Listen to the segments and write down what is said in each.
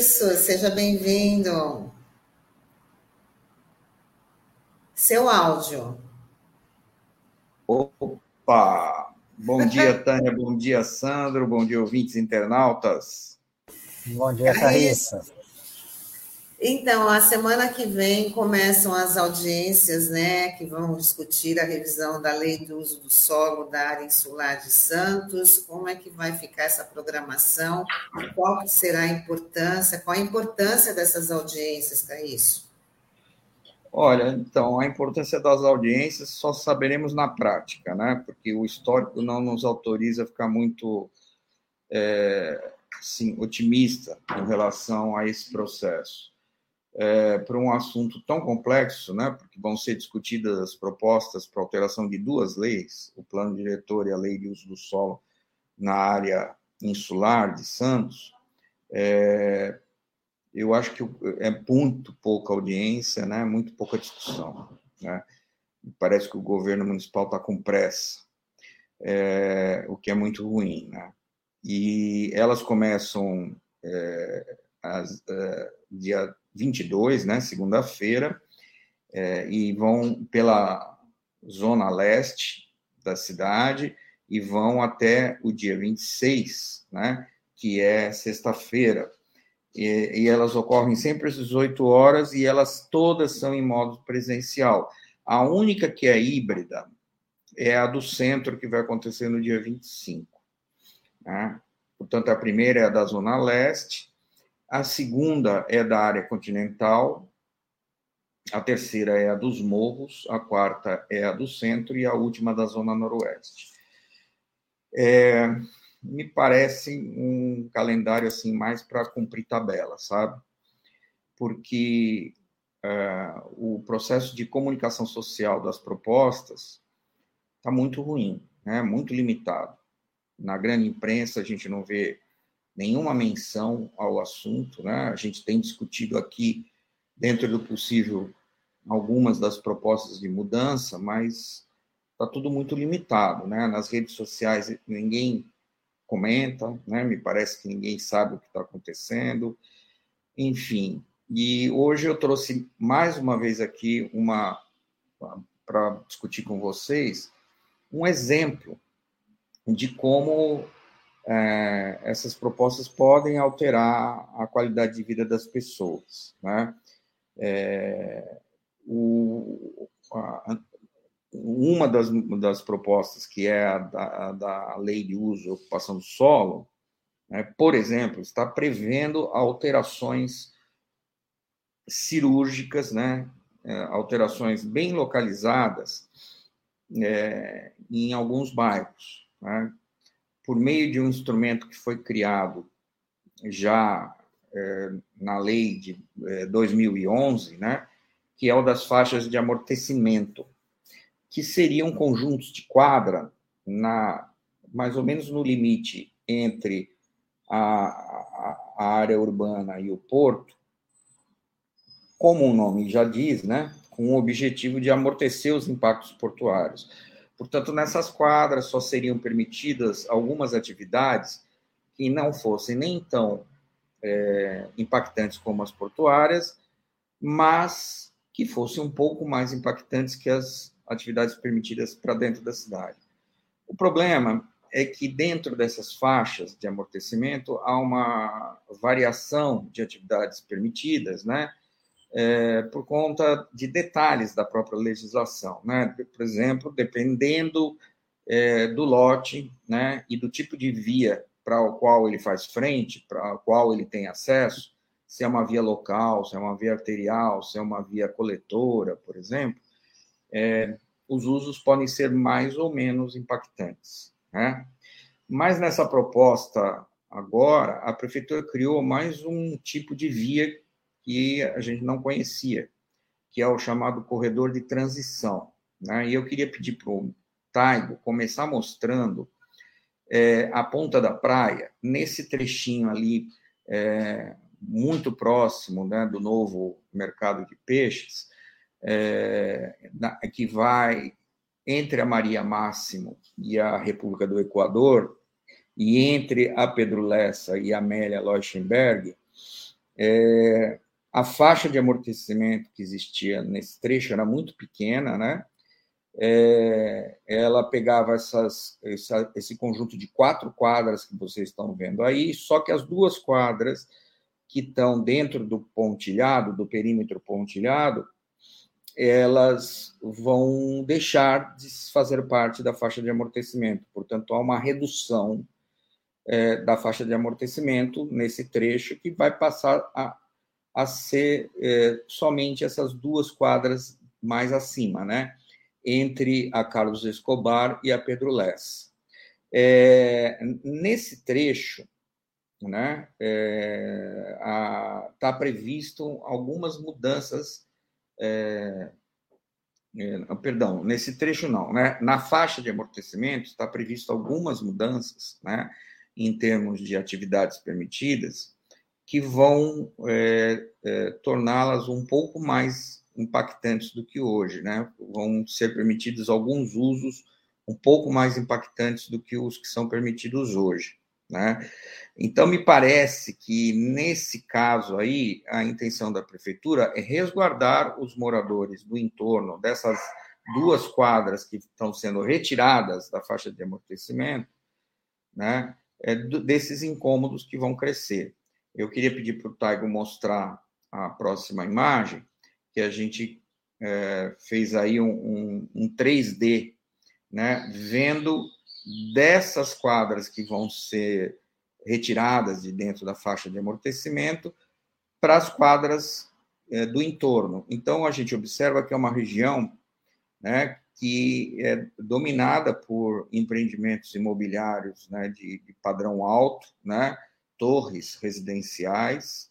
Carriço, seja bem-vindo. Seu áudio. Opa! Bom dia, Tânia, bom dia, Sandro, bom dia, ouvintes internautas. Bom dia, Carriço. Então, a semana que vem começam as audiências, né, que vão discutir a revisão da lei do uso do solo da área insular de Santos, como é que vai ficar essa programação, qual será a importância, qual a importância dessas audiências, para isso? Olha, então, a importância das audiências só saberemos na prática, né, porque o histórico não nos autoriza a ficar muito, é, assim, otimista em relação a esse processo é, para um assunto tão complexo, né, porque vão ser discutidas as propostas para alteração de duas leis, o plano diretor e a lei de uso do solo na área insular de Santos, é, eu acho que é muito pouca audiência, né, muito pouca discussão. Né, parece que o governo municipal está com pressa, é, o que é muito ruim. Né, e elas começam é, as, é, dia 22, né, segunda-feira, é, e vão pela zona leste da cidade e vão até o dia 26, né, que é sexta-feira. E, e, elas ocorrem sempre às 18 horas e elas todas são em modo presencial. A única que é híbrida é a do centro, que vai acontecer no dia 25. Né? Portanto, a primeira é a da Zona Leste, a segunda é da área continental, a terceira é a dos morros, a quarta é a do centro e a última da zona noroeste. É, me parece um calendário assim mais para cumprir tabela, sabe? Porque é, o processo de comunicação social das propostas está muito ruim, né? muito limitado. Na grande imprensa a gente não vê nenhuma menção ao assunto. Né? A gente tem discutido aqui, dentro do possível, algumas das propostas de mudança, mas está tudo muito limitado. Né? Nas redes sociais, ninguém comenta, né? me parece que ninguém sabe o que está acontecendo. Enfim, e hoje eu trouxe mais uma vez aqui uma para discutir com vocês um exemplo de como é, essas propostas podem alterar a qualidade de vida das pessoas. Né? É, o, a, uma das, das propostas, que é a da, a da lei de uso e ocupação do solo, né, por exemplo, está prevendo alterações cirúrgicas, né, é, alterações bem localizadas é, em alguns bairros. Né, por meio de um instrumento que foi criado já é, na lei de é, 2011, né, que é o das faixas de amortecimento, que seriam conjuntos de quadra na mais ou menos no limite entre a, a, a área urbana e o porto, como o nome já diz, né, com o objetivo de amortecer os impactos portuários. Portanto, nessas quadras só seriam permitidas algumas atividades que não fossem nem tão é, impactantes como as portuárias, mas que fossem um pouco mais impactantes que as atividades permitidas para dentro da cidade. O problema é que dentro dessas faixas de amortecimento há uma variação de atividades permitidas, né? É, por conta de detalhes da própria legislação. Né? Por exemplo, dependendo é, do lote né, e do tipo de via para o qual ele faz frente, para o qual ele tem acesso, se é uma via local, se é uma via arterial, se é uma via coletora, por exemplo, é, os usos podem ser mais ou menos impactantes. Né? Mas nessa proposta agora, a prefeitura criou mais um tipo de via que a gente não conhecia, que é o chamado corredor de transição. Né? E eu queria pedir para o Taigo começar mostrando é, a ponta da praia, nesse trechinho ali, é, muito próximo né, do novo mercado de peixes, é, na, que vai entre a Maria Máximo e a República do Equador, e entre a Pedro Lessa e a Amélia Leuchtenberg, é, a faixa de amortecimento que existia nesse trecho era muito pequena, né? É, ela pegava essas, essa, esse conjunto de quatro quadras que vocês estão vendo aí, só que as duas quadras que estão dentro do pontilhado, do perímetro pontilhado, elas vão deixar de fazer parte da faixa de amortecimento. Portanto, há uma redução é, da faixa de amortecimento nesse trecho que vai passar a, a ser é, somente essas duas quadras mais acima, né? Entre a Carlos Escobar e a Pedro Less. É, nesse trecho, né, está é, previsto algumas mudanças é, é, perdão, nesse trecho não, né? Na faixa de amortecimento está previsto algumas mudanças, né? Em termos de atividades permitidas, que vão é, é, torná-las um pouco mais impactantes do que hoje, né? Vão ser permitidos alguns usos um pouco mais impactantes do que os que são permitidos hoje. Né? Então, me parece que, nesse caso aí, a intenção da prefeitura é resguardar os moradores do entorno dessas duas quadras que estão sendo retiradas da faixa de amortecimento, né, é, desses incômodos que vão crescer. Eu queria pedir para o Taigo mostrar a próxima imagem, que a gente é, fez aí um, um, um 3D, né, vendo dessas quadras que vão ser retiradas de dentro da faixa de amortecimento para as quadras é, do entorno. Então, a gente observa que é uma região né, que é dominada por empreendimentos imobiliários né, de, de padrão alto, né, torres residenciais,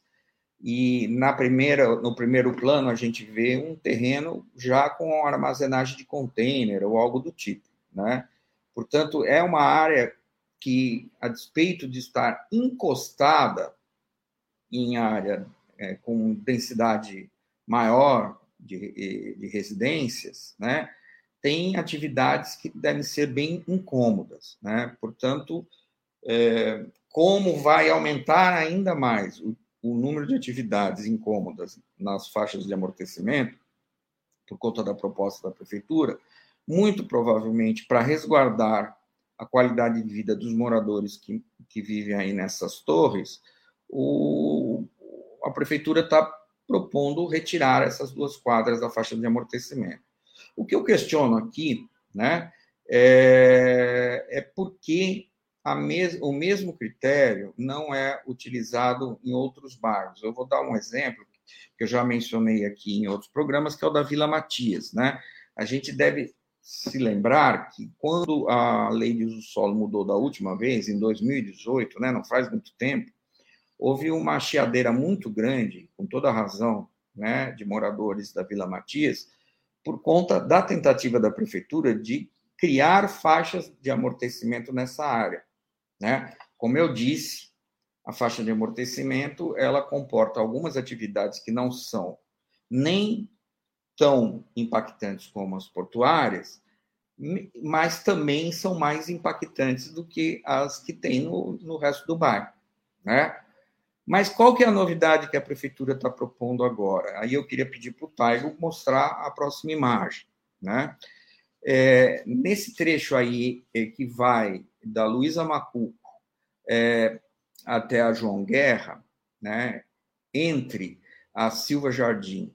e na primeira, no primeiro plano a gente vê um terreno já com armazenagem de container ou algo do tipo, né? Portanto, é uma área que, a despeito de estar encostada em área é, com densidade maior de, de residências, né, tem atividades que devem ser bem incômodas. Né? Portanto, é, como vai aumentar ainda mais o, o número de atividades incômodas nas faixas de amortecimento, por conta da proposta da prefeitura, muito provavelmente para resguardar a qualidade de vida dos moradores que, que vivem aí nessas torres, o, a prefeitura está propondo retirar essas duas quadras da faixa de amortecimento. O que eu questiono aqui né, é, é porque mes, o mesmo critério não é utilizado em outros bairros. Eu vou dar um exemplo que eu já mencionei aqui em outros programas, que é o da Vila Matias. Né? A gente deve se lembrar que quando a lei de uso solo mudou da última vez, em 2018, né, não faz muito tempo, houve uma chiadeira muito grande, com toda a razão, né, de moradores da Vila Matias, por conta da tentativa da prefeitura de criar faixas de amortecimento nessa área, né? Como eu disse, a faixa de amortecimento, ela comporta algumas atividades que não são nem tão impactantes como as portuárias, mas também são mais impactantes do que as que tem no, no resto do bairro, né? Mas qual que é a novidade que a prefeitura está propondo agora? Aí eu queria pedir para o Taigo mostrar a próxima imagem, né? É, nesse trecho aí é, que vai da Luísa Macuco é, até a João Guerra, né? Entre a Silva Jardim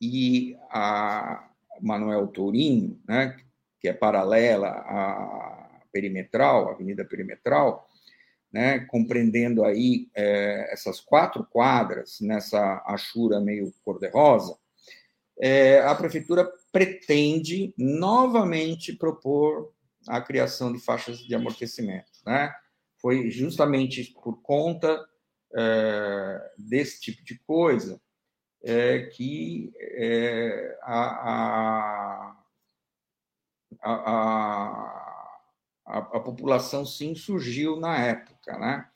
e a Manuel Tourinho, né, que é paralela à perimetral, Avenida Perimetral, né, compreendendo aí é, essas quatro quadras nessa achura meio cor-de-rosa, é, a prefeitura pretende novamente propor a criação de faixas de amortecimento. Né? Foi justamente por conta é, desse tipo de coisa é, que é, a, a, a, a, população se insurgiu na época. Né?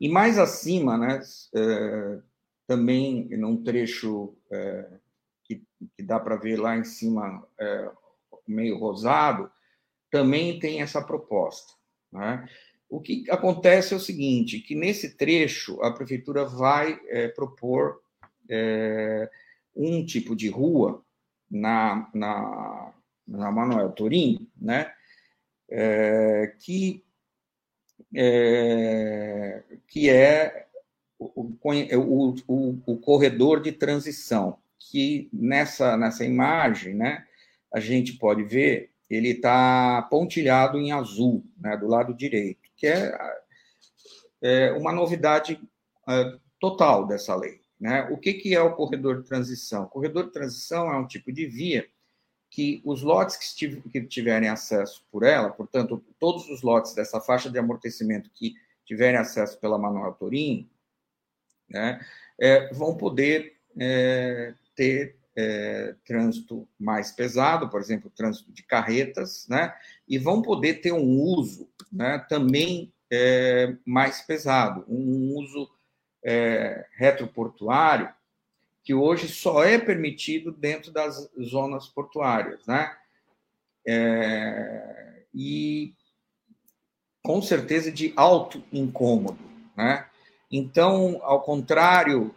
E mais acima, né, é, também num trecho é, que, que, dá para ver lá em cima, é, meio rosado, também tem essa proposta. Né? O que acontece é o seguinte, que nesse trecho a prefeitura vai é, propor é, um tipo de rua na, na, na Manuel Turim, né, é, que, é, que é o, o, o, o, corredor de transição, que nessa, nessa imagem, né, a gente pode ver, ele está pontilhado em azul, né, do lado direito que é, é uma novidade é, total dessa lei. Né? O que, que é o corredor de transição? O corredor de transição é um tipo de via que os lotes que, tiverem acesso por ela, portanto, todos os lotes dessa faixa de amortecimento que tiverem acesso pela Manuel Torim, né, é, vão poder é, ter é, trânsito mais pesado, por exemplo, trânsito de carretas, né, e vão poder ter um uso né, também é, mais pesado, um uso é, retroportuário que hoje só é permitido dentro das zonas portuárias, né? É, e com certeza de alto incômodo, né? Então, ao contrário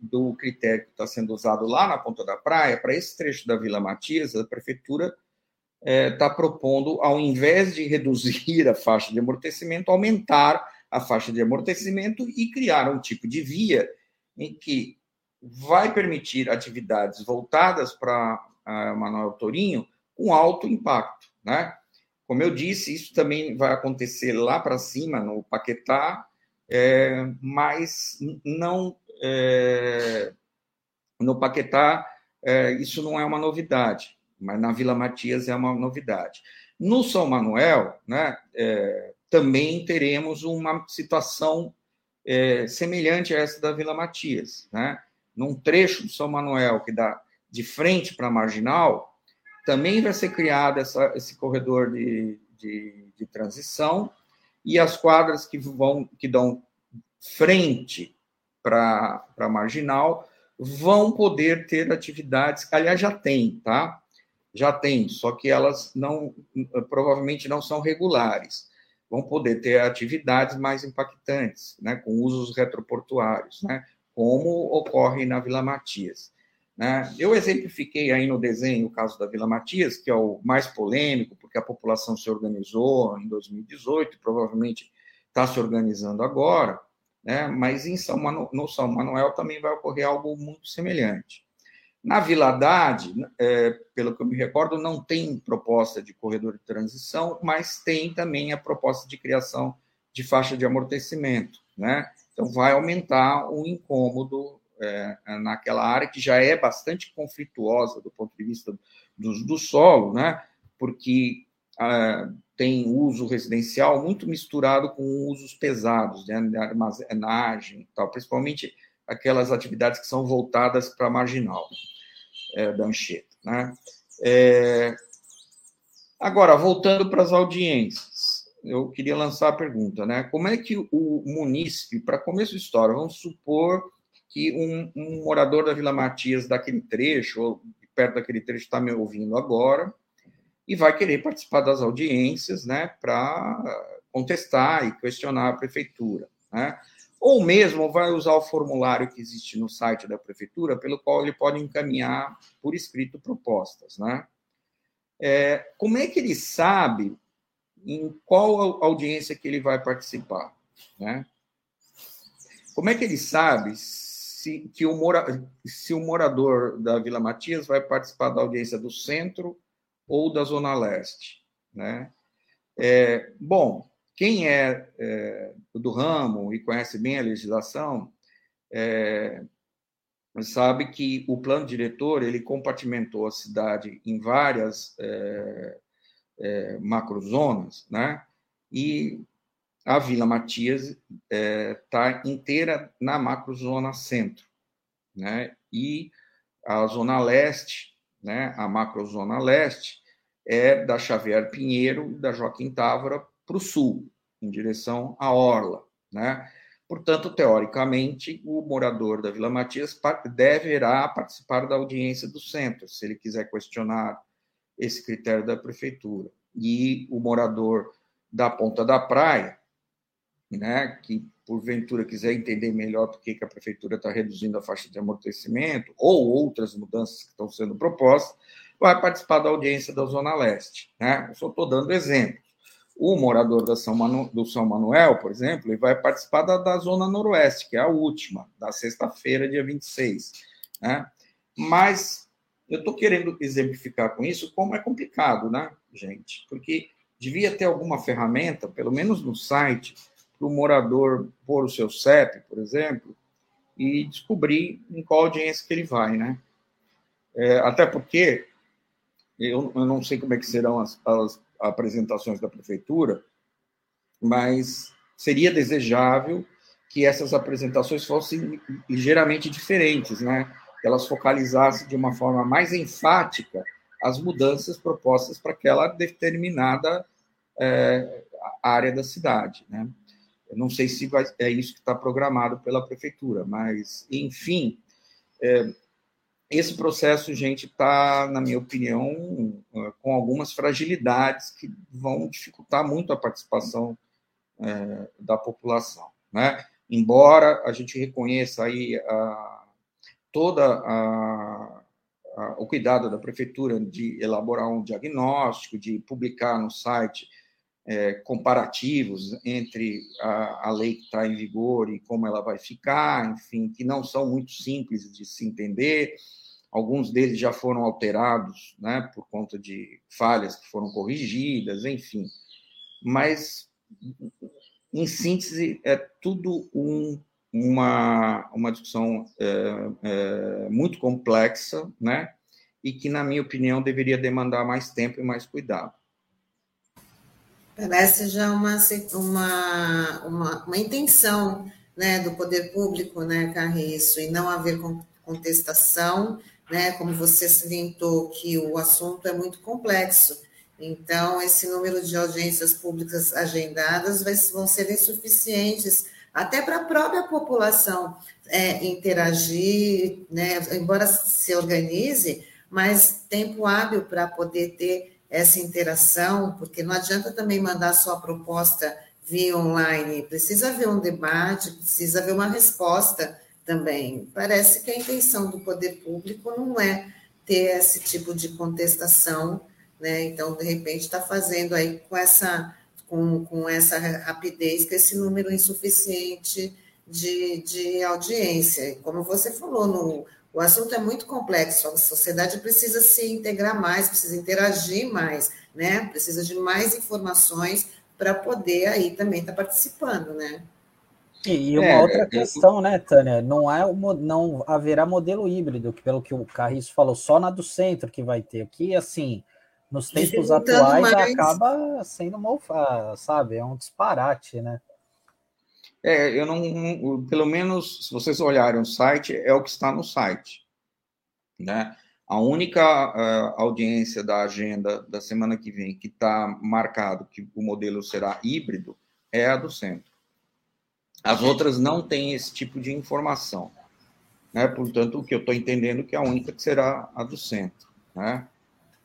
do critério que está sendo usado lá na ponta da praia, para esse trecho da Vila Matias, a prefeitura está é, tá propondo, ao invés de reduzir a faixa de amortecimento, aumentar a faixa de amortecimento e criar um tipo de via em que vai permitir atividades voltadas para Manuel Torinho com alto impacto, né? Como eu disse, isso também vai acontecer lá para cima, no Paquetá, é, mas não é, no Paquetá é, isso não é uma novidade, mas na Vila Matias é uma novidade. No São Manuel, né, é, também teremos uma situação é, semelhante a essa da Vila Matias, né? Num trecho do São Manuel que dá de frente para a marginal, também vai ser criado essa, esse corredor de, de, de transição e as quadras que vão que dão frente para a marginal vão poder ter atividades, aliás, já tem, tá? Já tem, só que elas não provavelmente não são regulares. Vão poder ter atividades mais impactantes, né, com usos retroportuários, né, como ocorre na Vila Matias. Né? Eu exemplifiquei aí no desenho o caso da Vila Matias, que é o mais polêmico, porque a população se organizou em 2018, provavelmente está se organizando agora, né? mas em São Manu... no São Manuel também vai ocorrer algo muito semelhante. Na Vila Haddad, é, pelo que eu me recordo, não tem proposta de corredor de transição, mas tem também a proposta de criação de faixa de amortecimento. Né? Então, vai aumentar o incômodo é, naquela área que já é bastante conflituosa do ponto de vista do, do solo, né? porque ah, tem uso residencial muito misturado com usos pesados, né, de armazenagem, tal, principalmente aquelas atividades que são voltadas para a marginal é, da Anchieta. Né? É, agora, voltando para as audiências, eu queria lançar a pergunta, né? Como é que o munícipe, para começo de história, vamos supor que um, um morador da Vila Matias daquele trecho, ou perto daquele trecho, está me ouvindo agora, e vai querer participar das audiências, né, para contestar e questionar a prefeitura, né? Ou mesmo vai usar o formulário que existe no site da prefeitura, pelo qual ele pode encaminhar por escrito propostas, né? É, como é que ele sabe em qual audiência que ele vai participar, né? Como é que ele sabe se, que o, mora, se o morador da Vila Matias vai participar da audiência do centro ou da Zona Leste. Né? É, bom, quem é, é, do ramo e conhece bem a legislação é, sabe que o plano diretor ele compartimentou a cidade em várias é, é, macrozonas, né? E a Vila Matias está é, inteira na macrozona centro, né? E a zona leste né, a macrozona leste, é da Xavier Pinheiro e da Joaquim Távora para o sul, em direção à Orla. Né? Portanto, teoricamente, o morador da Vila Matias deverá participar da audiência do centro, se ele quiser questionar esse critério da prefeitura. E o morador da Ponta da Praia né, que porventura quiser entender melhor por que a prefeitura está reduzindo a faixa de amortecimento ou outras mudanças que estão sendo propostas, vai participar da audiência da Zona Leste. Né? Eu só estou dando exemplos. O morador da São Manu, do São Manuel, por exemplo, ele vai participar da, da Zona Noroeste, que é a última, da sexta-feira, dia 26. Né? Mas eu estou querendo exemplificar com isso como é complicado, né, gente? Porque devia ter alguma ferramenta, pelo menos no site, para o morador pôr o seu CEP, por exemplo, e descobrir em qual audiência que ele vai, né? É, até porque eu, eu, não sei como é que serão as, as apresentações da prefeitura, mas seria desejável que essas apresentações fossem ligeiramente diferentes, né? Que elas focalizassem de uma forma mais enfática as mudanças propostas para aquela determinada é, área da cidade, né? Eu não sei se vai, é isso que está programado pela prefeitura, mas, enfim, é, esse processo, gente, está, na minha opinião, é, com algumas fragilidades que vão dificultar muito a participação é, da população, né? Embora a gente reconheça aí a, toda a, o cuidado da prefeitura de elaborar um diagnóstico, de publicar no site é, comparativos entre a, a lei que está em vigor e como ela vai ficar, enfim, que não são muito simples de se entender. Alguns deles já foram alterados, né, por conta de falhas que foram corrigidas, enfim. Mas, em síntese, é tudo um, uma, uma discussão é, é, muito complexa, né, e que, na minha opinião, deveria demandar mais tempo e mais cuidado. Parece já uma, uma, uma, uma intenção né, do poder público, né, Carriço, e não haver contestação, né, como você salientou, que o assunto é muito complexo. Então, esse número de audiências públicas agendadas vai, vão ser insuficientes até para a própria população é, interagir, né, embora se organize, mas tempo hábil para poder ter essa interação, porque não adianta também mandar só a proposta via online, precisa haver um debate, precisa haver uma resposta também. Parece que a intenção do poder público não é ter esse tipo de contestação, né? Então, de repente, está fazendo aí com essa, com, com essa rapidez, com esse número insuficiente de, de audiência. Como você falou, no, o assunto é muito complexo, a sociedade precisa se integrar mais, precisa interagir mais, né? Precisa de mais informações para poder aí também estar tá participando, né? E uma é, outra questão, né, Tânia? Não, é, não haverá modelo híbrido, que pelo que o Carriço falou, só na do centro que vai ter aqui, assim, nos tempos atuais mais... acaba sendo uma, sabe, é um disparate, né? É, eu não, pelo menos, se vocês olharem o site, é o que está no site, né? A única uh, audiência da agenda da semana que vem que está marcado que o modelo será híbrido é a do centro. As outras não têm esse tipo de informação, né? Portanto, o que eu estou entendendo que é a única que será a do centro, né?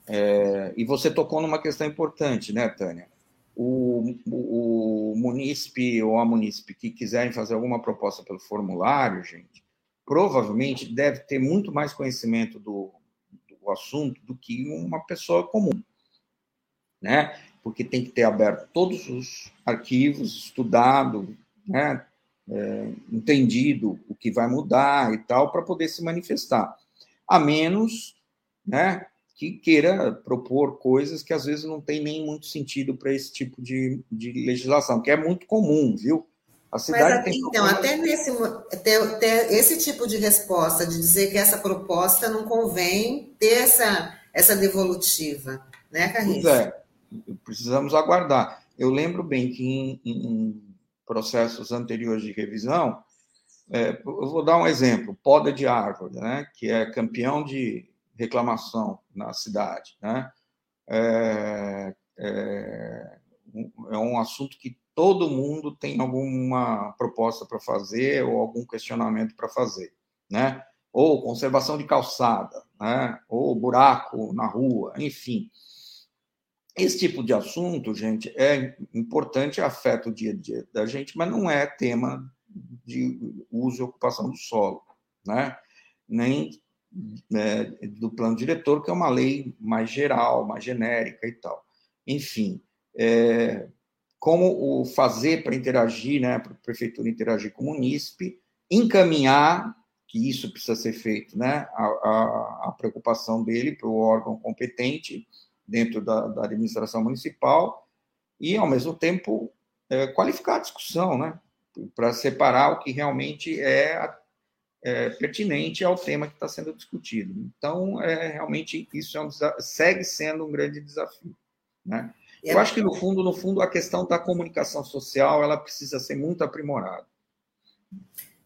É, e você tocou numa questão importante, né, Tânia? O, o, o munícipe ou a munícipe que quiserem fazer alguma proposta pelo formulário, gente, provavelmente deve ter muito mais conhecimento do, do assunto do que uma pessoa comum, né? Porque tem que ter aberto todos os arquivos, estudado, né? É, entendido o que vai mudar e tal, para poder se manifestar. A menos né, que queira propor coisas que às vezes não tem nem muito sentido para esse tipo de, de legislação, que é muito comum, viu? A cidade Mas, tem então, até nesse ter, ter esse tipo de resposta, de dizer que essa proposta não convém ter essa, essa devolutiva, né, Carlinhos? Pois é, precisamos aguardar. Eu lembro bem que em, em processos anteriores de revisão, é, eu vou dar um exemplo, poda de árvore, né, que é campeão de reclamação na cidade. Né? É, é, é um assunto que todo mundo tem alguma proposta para fazer ou algum questionamento para fazer, né? Ou conservação de calçada, né? Ou buraco na rua, enfim. esse tipo de assunto, gente, é importante, afeta o dia a dia da gente, mas não é tema de uso e ocupação do solo, né? nem né, do plano diretor, que é uma lei mais geral, mais genérica e tal. Enfim, é, como o fazer para interagir, né, para a prefeitura interagir com o munícipe, encaminhar, que isso precisa ser feito, né, a, a, a preocupação dele para o órgão competente dentro da, da, administração municipal e, ao mesmo tempo, é, qualificar a discussão, né, para separar o que realmente é, é, pertinente ao tema que está sendo discutido. Então, é, realmente, isso é um, segue sendo um grande desafio. Né? Eu acho que, no fundo, no fundo, a questão da comunicação social ela precisa ser muito aprimorada.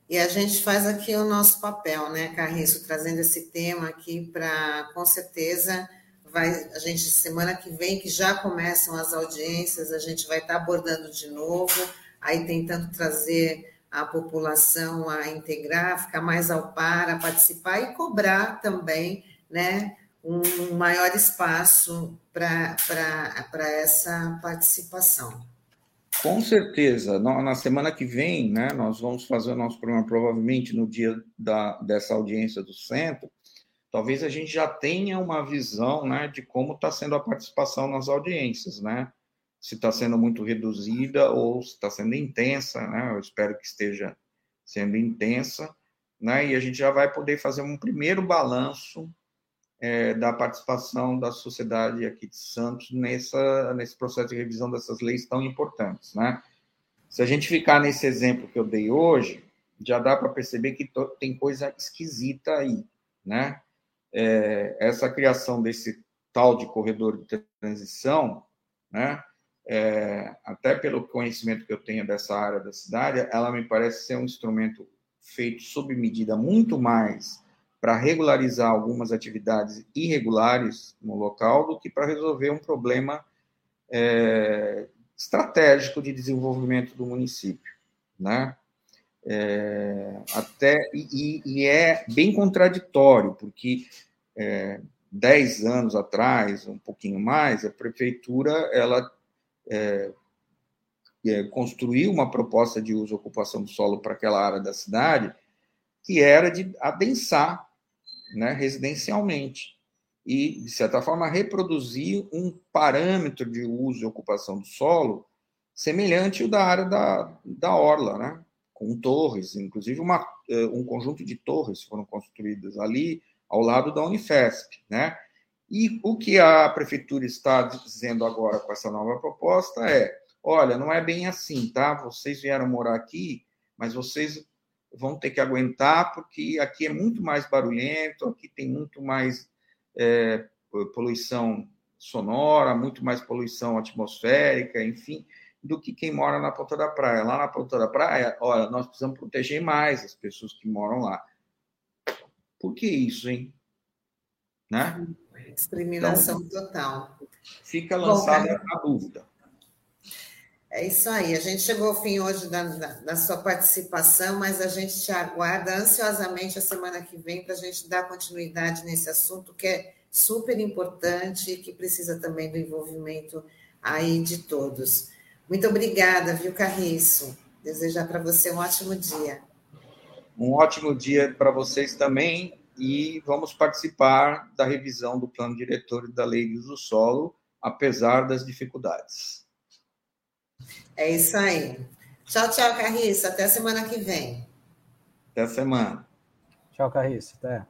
E a gente faz aqui o nosso papel, né, Carriço, trazendo esse tema aqui para, com certeza, vai, a gente, semana que vem, que já começam as audiências, a gente vai estar tá abordando de novo aí tentando trazer a população a integrar, ficar mais ao par, a participar e cobrar também, né, um maior espaço para essa participação. Com certeza. Na semana que vem, né, nós vamos fazer o nosso programa, provavelmente no dia da, dessa audiência do centro. Talvez a gente já tenha uma visão né, de como está sendo a participação nas audiências, né? Se está sendo muito reduzida ou se está sendo intensa, né? Eu espero que esteja sendo intensa, né? E a gente já vai poder fazer um primeiro balanço é, da participação da sociedade aqui de Santos nessa, nesse processo de revisão dessas leis tão importantes, né? Se a gente ficar nesse exemplo que eu dei hoje, já dá para perceber que tem coisa esquisita aí, né? É, essa criação desse tal de corredor de transição, né? É, até pelo conhecimento que eu tenho dessa área da cidade, ela me parece ser um instrumento feito sob medida muito mais para regularizar algumas atividades irregulares no local do que para resolver um problema é, estratégico de desenvolvimento do município, né? É, até e, e, é bem contraditório porque é, dez anos atrás, um pouquinho mais, a prefeitura ela é, é, construiu uma proposta de uso e ocupação do solo para aquela área da cidade, que era de adensar né, residencialmente e, de certa forma, reproduzir um parâmetro de uso e ocupação do solo semelhante ao da área da, da Orla, né? com torres, inclusive uma, é, um conjunto de torres foram construídas ali ao lado da Unifesp, né? E o que a prefeitura está dizendo agora com essa nova proposta é: olha, não é bem assim, tá? Vocês vieram morar aqui, mas vocês vão ter que aguentar, porque aqui é muito mais barulhento, aqui tem muito mais é, poluição sonora, muito mais poluição atmosférica, enfim, do que quem mora na ponta da praia. Lá na ponta da praia, olha, nós precisamos proteger mais as pessoas que moram lá. Por que isso, hein? Né? Discriminação então, total. Fica lançada Bom, a dúvida. É isso aí. A gente chegou ao fim hoje da, da, da, sua participação, mas a gente te aguarda ansiosamente a semana que vem para a gente dar continuidade nesse assunto que é super importante e que precisa também do envolvimento aí de todos. Muito obrigada, viu, Carriço? Desejar para você um ótimo dia. Um ótimo dia para vocês também e vamos participar da revisão do plano diretor da lei de uso do solo, apesar das dificuldades. É isso aí. Tchau, tchau, Carriça. Até semana que vem. Até semana. Tchau, Carriça. Até.